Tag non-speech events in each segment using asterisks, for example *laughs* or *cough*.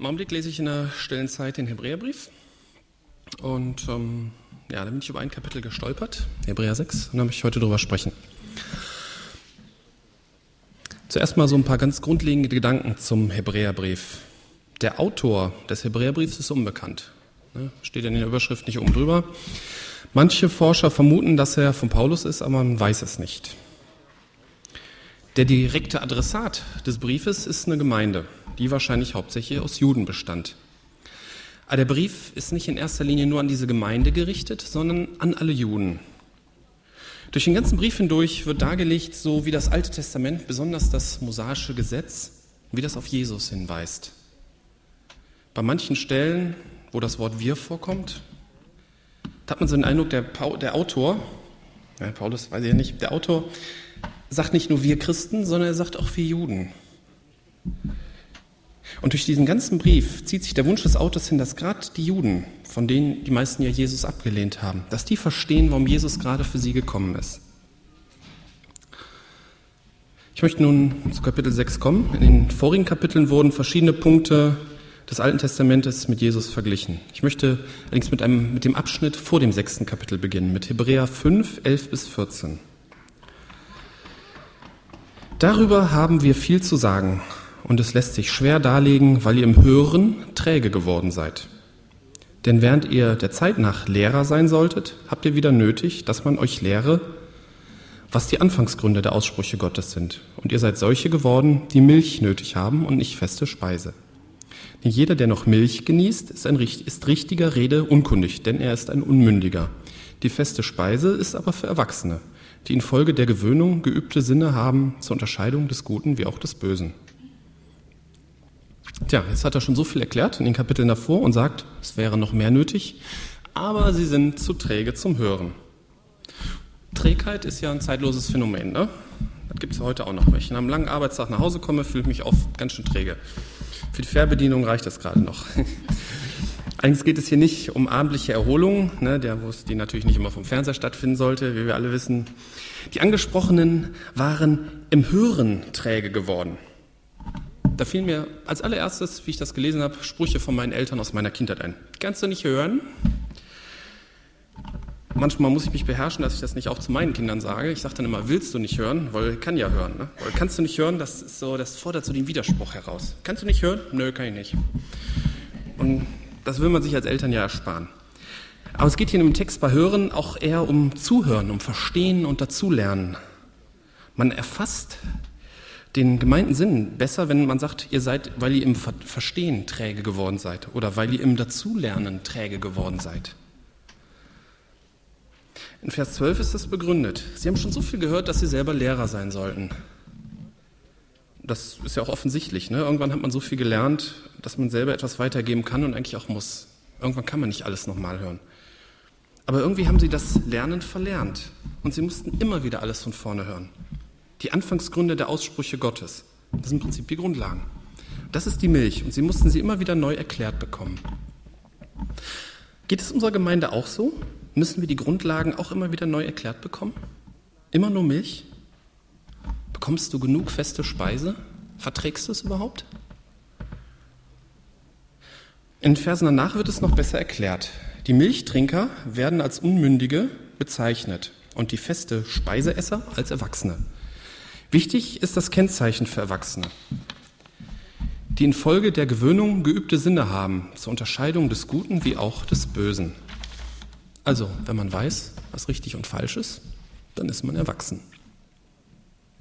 Im Augenblick lese ich in der stillen Zeit den Hebräerbrief. Und ähm, ja, da bin ich über ein Kapitel gestolpert, Hebräer 6, und da möchte ich heute drüber sprechen. Zuerst mal so ein paar ganz grundlegende Gedanken zum Hebräerbrief. Der Autor des Hebräerbriefs ist unbekannt. Ne? Steht in der Überschrift nicht oben drüber. Manche Forscher vermuten, dass er von Paulus ist, aber man weiß es nicht. Der direkte Adressat des Briefes ist eine Gemeinde, die wahrscheinlich hauptsächlich aus Juden bestand. Aber der Brief ist nicht in erster Linie nur an diese Gemeinde gerichtet, sondern an alle Juden. Durch den ganzen Brief hindurch wird dargelegt, so wie das Alte Testament, besonders das mosaische Gesetz, wie das auf Jesus hinweist. Bei manchen Stellen, wo das Wort wir vorkommt, hat man so den Eindruck, der, der Autor, ja, Paulus weiß ich ja nicht, der Autor sagt nicht nur wir Christen, sondern er sagt auch wir Juden. Und durch diesen ganzen Brief zieht sich der Wunsch des Autors hin, dass gerade die Juden, von denen die meisten ja Jesus abgelehnt haben, dass die verstehen, warum Jesus gerade für sie gekommen ist. Ich möchte nun zu Kapitel 6 kommen. In den vorigen Kapiteln wurden verschiedene Punkte des Alten Testamentes mit Jesus verglichen. Ich möchte allerdings mit, einem, mit dem Abschnitt vor dem sechsten Kapitel beginnen, mit Hebräer 5, 11 bis 14. Darüber haben wir viel zu sagen und es lässt sich schwer darlegen, weil ihr im Hören träge geworden seid. Denn während ihr der Zeit nach Lehrer sein solltet, habt ihr wieder nötig, dass man euch lehre, was die Anfangsgründe der Aussprüche Gottes sind. Und ihr seid solche geworden, die Milch nötig haben und nicht feste Speise. Denn jeder, der noch Milch genießt, ist, ein, ist richtiger Rede unkundig, denn er ist ein Unmündiger. Die feste Speise ist aber für Erwachsene, die infolge der Gewöhnung geübte Sinne haben zur Unterscheidung des Guten wie auch des Bösen. Tja, jetzt hat er schon so viel erklärt in den Kapiteln davor und sagt, es wäre noch mehr nötig, aber sie sind zu träge zum Hören. Trägheit ist ja ein zeitloses Phänomen, ne? Das gibt es heute auch noch. Wenn ich nach einem langen Arbeitstag nach Hause komme, fühle ich mich oft ganz schön träge. Für die Fährbedienung reicht das gerade noch. *laughs* Allerdings geht es hier nicht um abendliche Erholung, ne, der, wo es die natürlich nicht immer vom Fernseher stattfinden sollte, wie wir alle wissen. Die Angesprochenen waren im Hören träge geworden. Da fielen mir als allererstes, wie ich das gelesen habe, Sprüche von meinen Eltern aus meiner Kindheit ein. Kannst du nicht hören? Manchmal muss ich mich beherrschen, dass ich das nicht auch zu meinen Kindern sage. Ich sage dann immer, willst du nicht hören? Weil kann ja hören. Ne? Weil kannst du nicht hören? Das ist so, das fordert so den Widerspruch heraus. Kannst du nicht hören? Nö, kann ich nicht. Und das will man sich als Eltern ja ersparen. Aber es geht hier im Text bei Hören auch eher um Zuhören, um Verstehen und Dazulernen. Man erfasst den gemeinten Sinn besser, wenn man sagt, ihr seid, weil ihr im Verstehen träge geworden seid oder weil ihr im Dazulernen träge geworden seid. In Vers 12 ist das begründet. Sie haben schon so viel gehört, dass sie selber Lehrer sein sollten. Das ist ja auch offensichtlich. Ne? Irgendwann hat man so viel gelernt, dass man selber etwas weitergeben kann und eigentlich auch muss. Irgendwann kann man nicht alles nochmal hören. Aber irgendwie haben sie das Lernen verlernt und sie mussten immer wieder alles von vorne hören. Die Anfangsgründe der Aussprüche Gottes. Das sind im Prinzip die Grundlagen. Das ist die Milch und sie mussten sie immer wieder neu erklärt bekommen. Geht es unserer Gemeinde auch so? Müssen wir die Grundlagen auch immer wieder neu erklärt bekommen? Immer nur Milch? Bekommst du genug feste Speise? Verträgst du es überhaupt? In Versen danach wird es noch besser erklärt. Die Milchtrinker werden als Unmündige bezeichnet und die feste Speiseesser als Erwachsene. Wichtig ist das Kennzeichen für Erwachsene, die infolge der Gewöhnung geübte Sinne haben, zur Unterscheidung des Guten wie auch des Bösen. Also, wenn man weiß, was richtig und falsch ist, dann ist man erwachsen.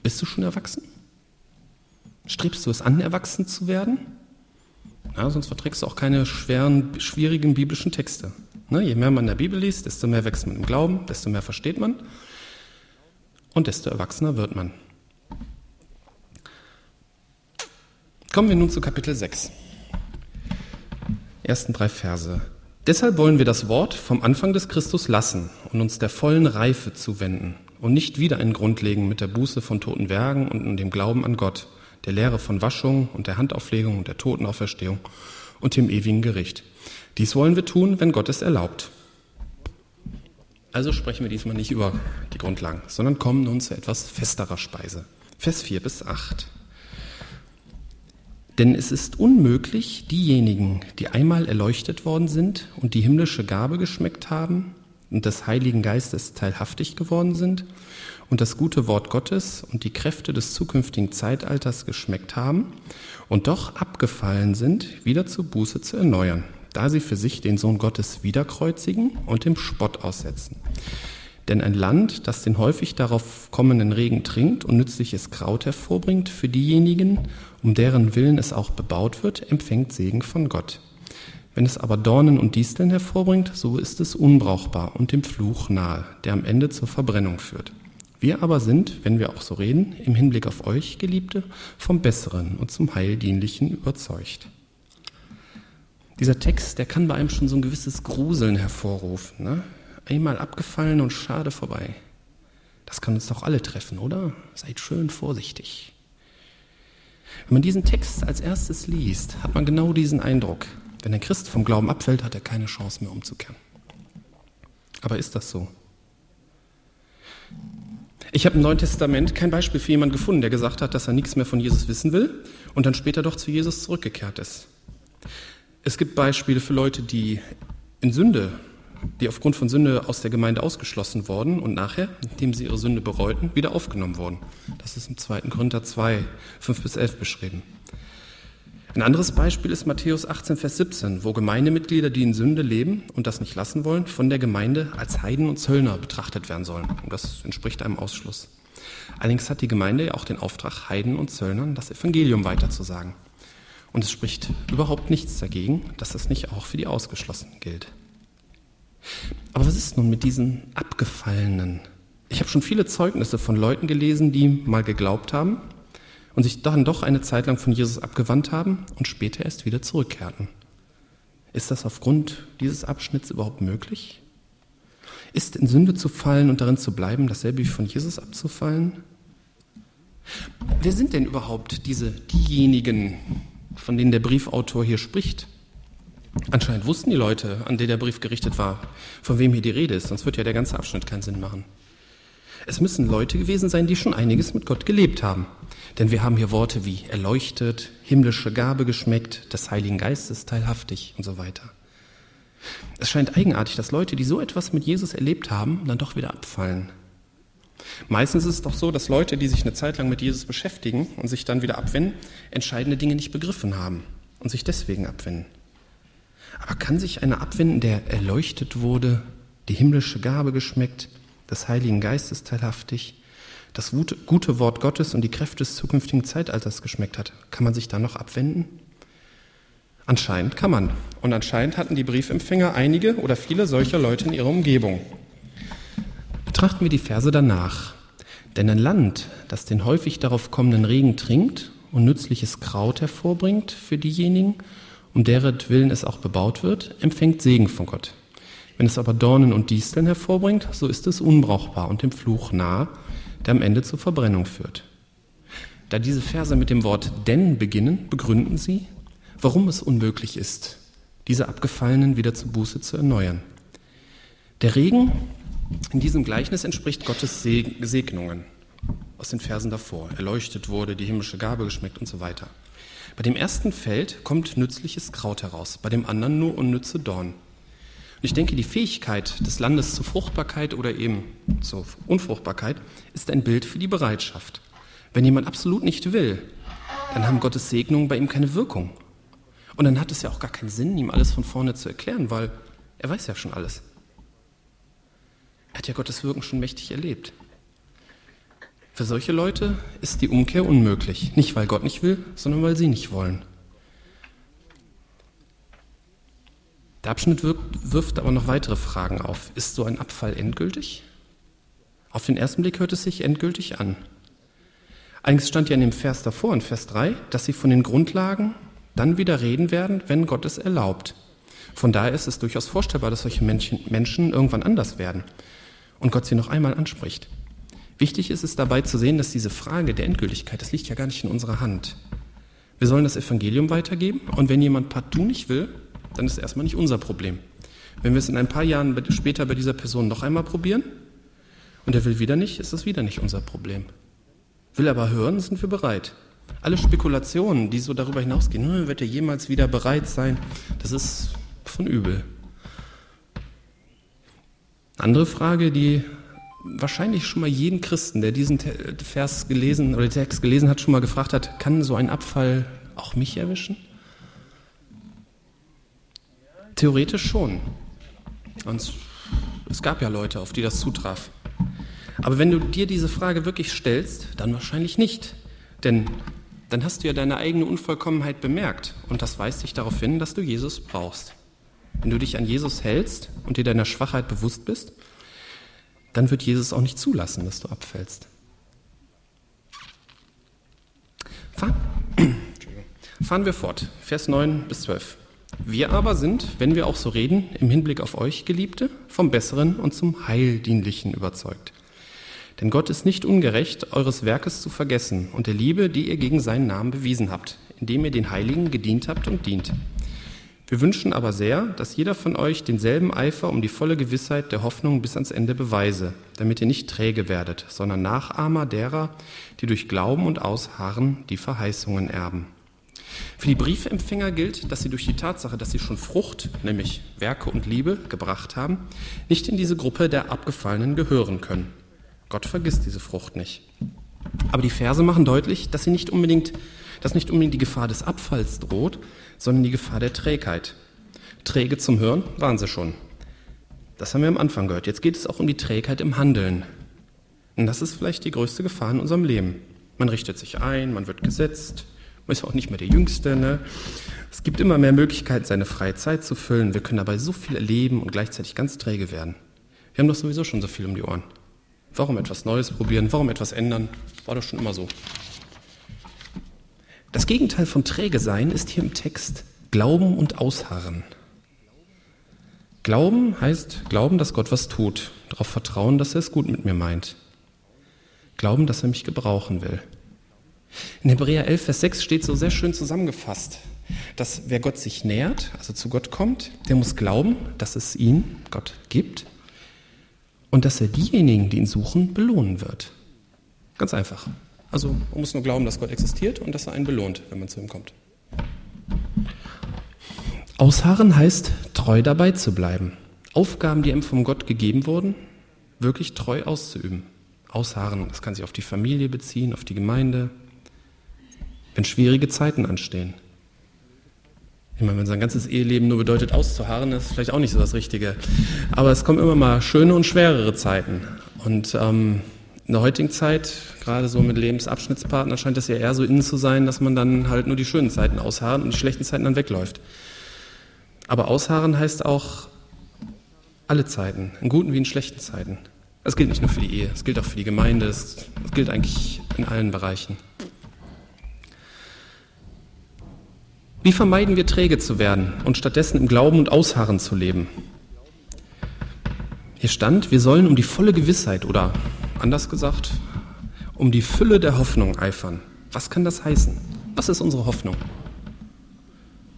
Bist du schon erwachsen? Strebst du es an, erwachsen zu werden? Ja, sonst verträgst du auch keine schweren, schwierigen biblischen Texte. Ne, je mehr man in der Bibel liest, desto mehr wächst man im Glauben, desto mehr versteht man und desto erwachsener wird man. Kommen wir nun zu Kapitel 6. Ersten drei Verse. Deshalb wollen wir das Wort vom Anfang des Christus lassen und uns der vollen Reife zuwenden und nicht wieder einen Grund legen mit der Buße von toten Werken und dem Glauben an Gott, der Lehre von Waschung und der Handauflegung und der Totenauferstehung und dem ewigen Gericht. Dies wollen wir tun, wenn Gott es erlaubt. Also sprechen wir diesmal nicht über die Grundlagen, sondern kommen nun zu etwas festerer Speise. Vers 4 bis 8. Denn es ist unmöglich, diejenigen, die einmal erleuchtet worden sind und die himmlische Gabe geschmeckt haben und des Heiligen Geistes teilhaftig geworden sind und das gute Wort Gottes und die Kräfte des zukünftigen Zeitalters geschmeckt haben und doch abgefallen sind, wieder zur Buße zu erneuern, da sie für sich den Sohn Gottes wiederkreuzigen und dem Spott aussetzen. Denn ein Land, das den häufig darauf kommenden Regen trinkt und nützliches Kraut hervorbringt für diejenigen, um deren Willen es auch bebaut wird, empfängt Segen von Gott. Wenn es aber Dornen und Disteln hervorbringt, so ist es unbrauchbar und dem Fluch nahe, der am Ende zur Verbrennung führt. Wir aber sind, wenn wir auch so reden, im Hinblick auf euch, Geliebte, vom Besseren und zum Heildienlichen überzeugt. Dieser Text, der kann bei einem schon so ein gewisses Gruseln hervorrufen. Ne? einmal abgefallen und schade vorbei. Das kann uns doch alle treffen, oder? Seid schön vorsichtig. Wenn man diesen Text als erstes liest, hat man genau diesen Eindruck. Wenn ein Christ vom Glauben abfällt, hat er keine Chance mehr umzukehren. Aber ist das so? Ich habe im Neuen Testament kein Beispiel für jemanden gefunden, der gesagt hat, dass er nichts mehr von Jesus wissen will und dann später doch zu Jesus zurückgekehrt ist. Es gibt Beispiele für Leute, die in Sünde die aufgrund von Sünde aus der Gemeinde ausgeschlossen wurden und nachher, indem sie ihre Sünde bereuten, wieder aufgenommen wurden. Das ist im 2. Korinther 2, 5 bis 11 beschrieben. Ein anderes Beispiel ist Matthäus 18, Vers 17, wo Gemeindemitglieder, die in Sünde leben und das nicht lassen wollen, von der Gemeinde als Heiden und Zöllner betrachtet werden sollen. Und das entspricht einem Ausschluss. Allerdings hat die Gemeinde ja auch den Auftrag, Heiden und Zöllnern das Evangelium weiterzusagen. Und es spricht überhaupt nichts dagegen, dass das nicht auch für die Ausgeschlossenen gilt. Aber was ist nun mit diesen Abgefallenen? Ich habe schon viele Zeugnisse von Leuten gelesen, die mal geglaubt haben und sich dann doch eine Zeit lang von Jesus abgewandt haben und später erst wieder zurückkehrten. Ist das aufgrund dieses Abschnitts überhaupt möglich? Ist in Sünde zu fallen und darin zu bleiben, dasselbe wie von Jesus abzufallen? Wer sind denn überhaupt diese diejenigen, von denen der Briefautor hier spricht? Anscheinend wussten die Leute, an die der Brief gerichtet war, von wem hier die Rede ist, sonst wird ja der ganze Abschnitt keinen Sinn machen. Es müssen Leute gewesen sein, die schon einiges mit Gott gelebt haben. Denn wir haben hier Worte wie erleuchtet, himmlische Gabe geschmeckt, des Heiligen Geistes teilhaftig und so weiter. Es scheint eigenartig, dass Leute, die so etwas mit Jesus erlebt haben, dann doch wieder abfallen. Meistens ist es doch so, dass Leute, die sich eine Zeit lang mit Jesus beschäftigen und sich dann wieder abwenden, entscheidende Dinge nicht begriffen haben und sich deswegen abwenden. Aber kann sich einer abwenden, der erleuchtet wurde, die himmlische Gabe geschmeckt, des Heiligen Geistes teilhaftig, das gute Wort Gottes und die Kräfte des zukünftigen Zeitalters geschmeckt hat? Kann man sich da noch abwenden? Anscheinend kann man. Und anscheinend hatten die Briefempfänger einige oder viele solcher Leute in ihrer Umgebung. Betrachten wir die Verse danach. Denn ein Land, das den häufig darauf kommenden Regen trinkt und nützliches Kraut hervorbringt für diejenigen, um deretwillen es auch bebaut wird, empfängt Segen von Gott. Wenn es aber Dornen und Disteln hervorbringt, so ist es unbrauchbar und dem Fluch nah, der am Ende zur Verbrennung führt. Da diese Verse mit dem Wort denn beginnen, begründen sie, warum es unmöglich ist, diese Abgefallenen wieder zu Buße zu erneuern. Der Regen in diesem Gleichnis entspricht Gottes Segnungen aus den Versen davor. Erleuchtet wurde, die himmlische Gabe geschmeckt und so weiter. Bei dem ersten Feld kommt nützliches Kraut heraus, bei dem anderen nur unnütze Dorn. Und ich denke, die Fähigkeit des Landes zur Fruchtbarkeit oder eben zur Unfruchtbarkeit ist ein Bild für die Bereitschaft. Wenn jemand absolut nicht will, dann haben Gottes Segnungen bei ihm keine Wirkung. Und dann hat es ja auch gar keinen Sinn, ihm alles von vorne zu erklären, weil er weiß ja schon alles. Er hat ja Gottes Wirken schon mächtig erlebt. Für solche Leute ist die Umkehr unmöglich. Nicht, weil Gott nicht will, sondern weil sie nicht wollen. Der Abschnitt wirkt, wirft aber noch weitere Fragen auf. Ist so ein Abfall endgültig? Auf den ersten Blick hört es sich endgültig an. Eigentlich stand ja in dem Vers davor, in Vers 3, dass sie von den Grundlagen dann wieder reden werden, wenn Gott es erlaubt. Von daher ist es durchaus vorstellbar, dass solche Menschen, Menschen irgendwann anders werden und Gott sie noch einmal anspricht. Wichtig ist es dabei zu sehen, dass diese Frage der Endgültigkeit, das liegt ja gar nicht in unserer Hand. Wir sollen das Evangelium weitergeben und wenn jemand partout nicht will, dann ist es erstmal nicht unser Problem. Wenn wir es in ein paar Jahren später bei dieser Person noch einmal probieren und er will wieder nicht, ist es wieder nicht unser Problem. Will aber hören, sind wir bereit. Alle Spekulationen, die so darüber hinausgehen, hm, wird er jemals wieder bereit sein, das ist von übel. Andere Frage, die wahrscheinlich schon mal jeden Christen, der diesen Vers gelesen oder den Text gelesen hat, schon mal gefragt hat, kann so ein Abfall auch mich erwischen? Theoretisch schon. Und es gab ja Leute, auf die das zutraf. Aber wenn du dir diese Frage wirklich stellst, dann wahrscheinlich nicht. Denn dann hast du ja deine eigene Unvollkommenheit bemerkt und das weist dich darauf hin, dass du Jesus brauchst. Wenn du dich an Jesus hältst und dir deiner Schwachheit bewusst bist, dann wird Jesus auch nicht zulassen, dass du abfällst. Fahren, *clears throat* Fahren wir fort, Vers 9 bis 12. Wir aber sind, wenn wir auch so reden, im Hinblick auf euch, Geliebte, vom Besseren und zum Heildienlichen überzeugt. Denn Gott ist nicht ungerecht, eures Werkes zu vergessen und der Liebe, die ihr gegen seinen Namen bewiesen habt, indem ihr den Heiligen gedient habt und dient. Wir wünschen aber sehr, dass jeder von euch denselben Eifer um die volle Gewissheit der Hoffnung bis ans Ende beweise, damit ihr nicht träge werdet, sondern Nachahmer derer, die durch Glauben und Ausharren die Verheißungen erben. Für die Briefempfänger gilt, dass sie durch die Tatsache, dass sie schon Frucht, nämlich Werke und Liebe, gebracht haben, nicht in diese Gruppe der Abgefallenen gehören können. Gott vergisst diese Frucht nicht. Aber die Verse machen deutlich, dass sie nicht unbedingt, dass nicht unbedingt die Gefahr des Abfalls droht, sondern die Gefahr der Trägheit. Träge zum Hören waren sie schon. Das haben wir am Anfang gehört. Jetzt geht es auch um die Trägheit im Handeln. Und das ist vielleicht die größte Gefahr in unserem Leben. Man richtet sich ein, man wird gesetzt, man ist auch nicht mehr der Jüngste. Ne? Es gibt immer mehr Möglichkeiten, seine freie Zeit zu füllen. Wir können dabei so viel erleben und gleichzeitig ganz träge werden. Wir haben doch sowieso schon so viel um die Ohren. Warum etwas Neues probieren? Warum etwas ändern? War doch schon immer so. Das Gegenteil von träge sein ist hier im Text Glauben und Ausharren. Glauben heißt glauben, dass Gott was tut, darauf vertrauen, dass er es gut mit mir meint. Glauben, dass er mich gebrauchen will. In Hebräer 11, Vers 6 steht so sehr schön zusammengefasst, dass wer Gott sich nähert, also zu Gott kommt, der muss glauben, dass es ihn, Gott, gibt und dass er diejenigen, die ihn suchen, belohnen wird. Ganz einfach. Also man muss nur glauben, dass Gott existiert und dass er einen belohnt, wenn man zu ihm kommt. Ausharren heißt, treu dabei zu bleiben. Aufgaben, die ihm vom Gott gegeben wurden, wirklich treu auszuüben. Ausharren, das kann sich auf die Familie beziehen, auf die Gemeinde, wenn schwierige Zeiten anstehen. Ich meine, wenn sein ganzes Eheleben nur bedeutet, auszuharren, ist vielleicht auch nicht so das Richtige. Aber es kommen immer mal schöne und schwerere Zeiten. Und ähm, in der heutigen Zeit, gerade so mit Lebensabschnittspartner, scheint es ja eher so innen zu sein, dass man dann halt nur die schönen Zeiten ausharren und die schlechten Zeiten dann wegläuft. Aber ausharren heißt auch alle Zeiten, in guten wie in schlechten Zeiten. Das gilt nicht nur für die Ehe, es gilt auch für die Gemeinde, es gilt eigentlich in allen Bereichen. Wie vermeiden wir träge zu werden und stattdessen im Glauben und Ausharren zu leben? Hier stand, wir sollen um die volle Gewissheit oder anders gesagt, um die Fülle der Hoffnung eifern. Was kann das heißen? Was ist unsere Hoffnung?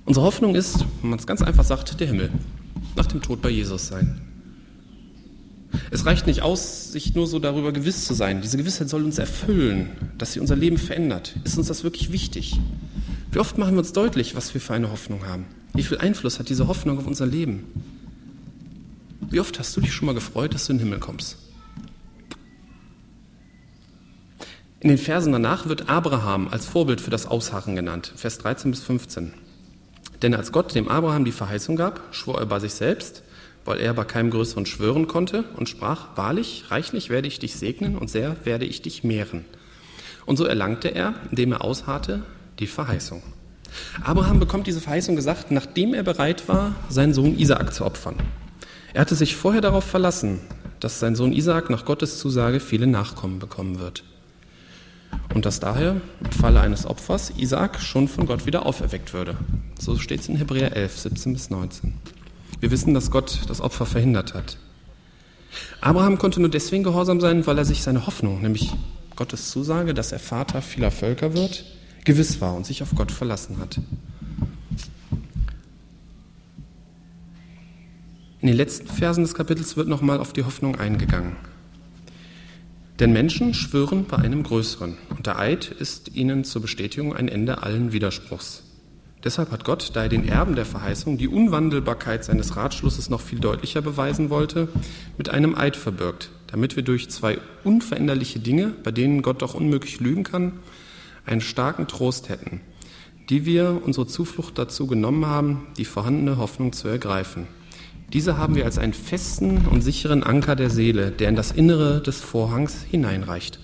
Unsere Hoffnung ist, wenn man es ganz einfach sagt, der Himmel. Nach dem Tod bei Jesus sein. Es reicht nicht aus, sich nur so darüber gewiss zu sein. Diese Gewissheit soll uns erfüllen, dass sie unser Leben verändert. Ist uns das wirklich wichtig? Wie oft machen wir uns deutlich, was wir für eine Hoffnung haben? Wie viel Einfluss hat diese Hoffnung auf unser Leben? Wie oft hast du dich schon mal gefreut, dass du in den Himmel kommst? In den Versen danach wird Abraham als Vorbild für das Ausharren genannt, Vers 13 bis 15. Denn als Gott dem Abraham die Verheißung gab, schwor er bei sich selbst, weil er bei keinem Größeren schwören konnte und sprach, wahrlich, reichlich werde ich dich segnen und sehr werde ich dich mehren. Und so erlangte er, indem er ausharrte, die Verheißung. Abraham bekommt diese Verheißung gesagt, nachdem er bereit war, seinen Sohn Isaak zu opfern. Er hatte sich vorher darauf verlassen, dass sein Sohn Isaak nach Gottes Zusage viele Nachkommen bekommen wird. Und dass daher im Falle eines Opfers Isaak schon von Gott wieder auferweckt würde. So steht es in Hebräer 11, 17 bis 19. Wir wissen, dass Gott das Opfer verhindert hat. Abraham konnte nur deswegen gehorsam sein, weil er sich seine Hoffnung, nämlich Gottes Zusage, dass er Vater vieler Völker wird, gewiss war und sich auf Gott verlassen hat. In den letzten Versen des Kapitels wird nochmal auf die Hoffnung eingegangen. Denn Menschen schwören bei einem Größeren und der Eid ist ihnen zur Bestätigung ein Ende allen Widerspruchs. Deshalb hat Gott, da er den Erben der Verheißung die Unwandelbarkeit seines Ratschlusses noch viel deutlicher beweisen wollte, mit einem Eid verbirgt, damit wir durch zwei unveränderliche Dinge, bei denen Gott doch unmöglich lügen kann, einen starken Trost hätten, die wir unsere Zuflucht dazu genommen haben, die vorhandene Hoffnung zu ergreifen. Diese haben wir als einen festen und sicheren Anker der Seele, der in das Innere des Vorhangs hineinreicht,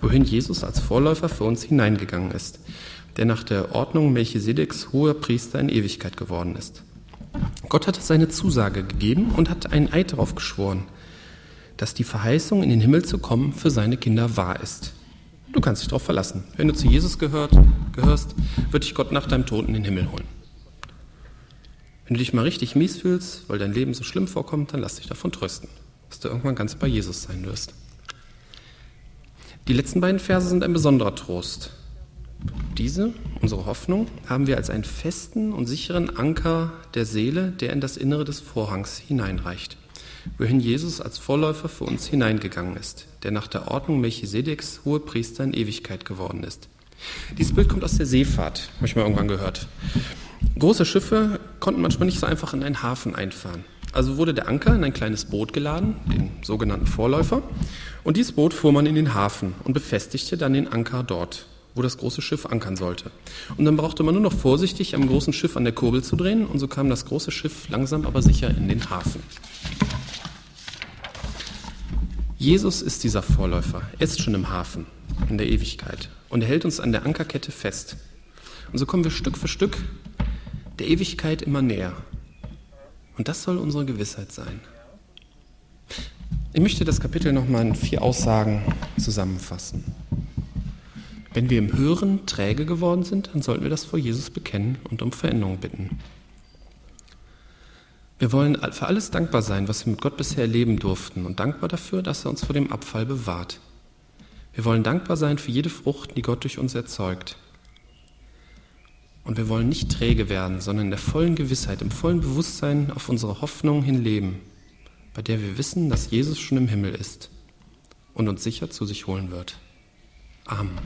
wohin Jesus als Vorläufer für uns hineingegangen ist, der nach der Ordnung Melchisedeks hoher Priester in Ewigkeit geworden ist. Gott hat seine Zusage gegeben und hat einen Eid darauf geschworen, dass die Verheißung, in den Himmel zu kommen, für seine Kinder wahr ist. Du kannst dich darauf verlassen. Wenn du zu Jesus gehört, gehörst, wird dich Gott nach deinem Tod in den Himmel holen. Wenn du dich mal richtig mies fühlst, weil dein Leben so schlimm vorkommt, dann lass dich davon trösten, dass du irgendwann ganz bei Jesus sein wirst. Die letzten beiden Verse sind ein besonderer Trost. Diese, unsere Hoffnung, haben wir als einen festen und sicheren Anker der Seele, der in das Innere des Vorhangs hineinreicht, wohin Jesus als Vorläufer für uns hineingegangen ist, der nach der Ordnung Melchisedeks hohe Priester in Ewigkeit geworden ist. Dieses Bild kommt aus der Seefahrt, habe ich mal irgendwann gehört. Große Schiffe konnten manchmal nicht so einfach in einen Hafen einfahren. Also wurde der Anker in ein kleines Boot geladen, den sogenannten Vorläufer, und dieses Boot fuhr man in den Hafen und befestigte dann den Anker dort, wo das große Schiff ankern sollte. Und dann brauchte man nur noch vorsichtig am großen Schiff an der Kurbel zu drehen und so kam das große Schiff langsam aber sicher in den Hafen. Jesus ist dieser Vorläufer. Er ist schon im Hafen, in der Ewigkeit. Und er hält uns an der Ankerkette fest. Und so kommen wir Stück für Stück der Ewigkeit immer näher. Und das soll unsere Gewissheit sein. Ich möchte das Kapitel nochmal in vier Aussagen zusammenfassen. Wenn wir im Hören träge geworden sind, dann sollten wir das vor Jesus bekennen und um Veränderung bitten. Wir wollen für alles dankbar sein, was wir mit Gott bisher erleben durften und dankbar dafür, dass er uns vor dem Abfall bewahrt. Wir wollen dankbar sein für jede Frucht, die Gott durch uns erzeugt. Und wir wollen nicht träge werden, sondern in der vollen Gewissheit, im vollen Bewusstsein auf unsere Hoffnung hin leben, bei der wir wissen, dass Jesus schon im Himmel ist und uns sicher zu sich holen wird. Amen.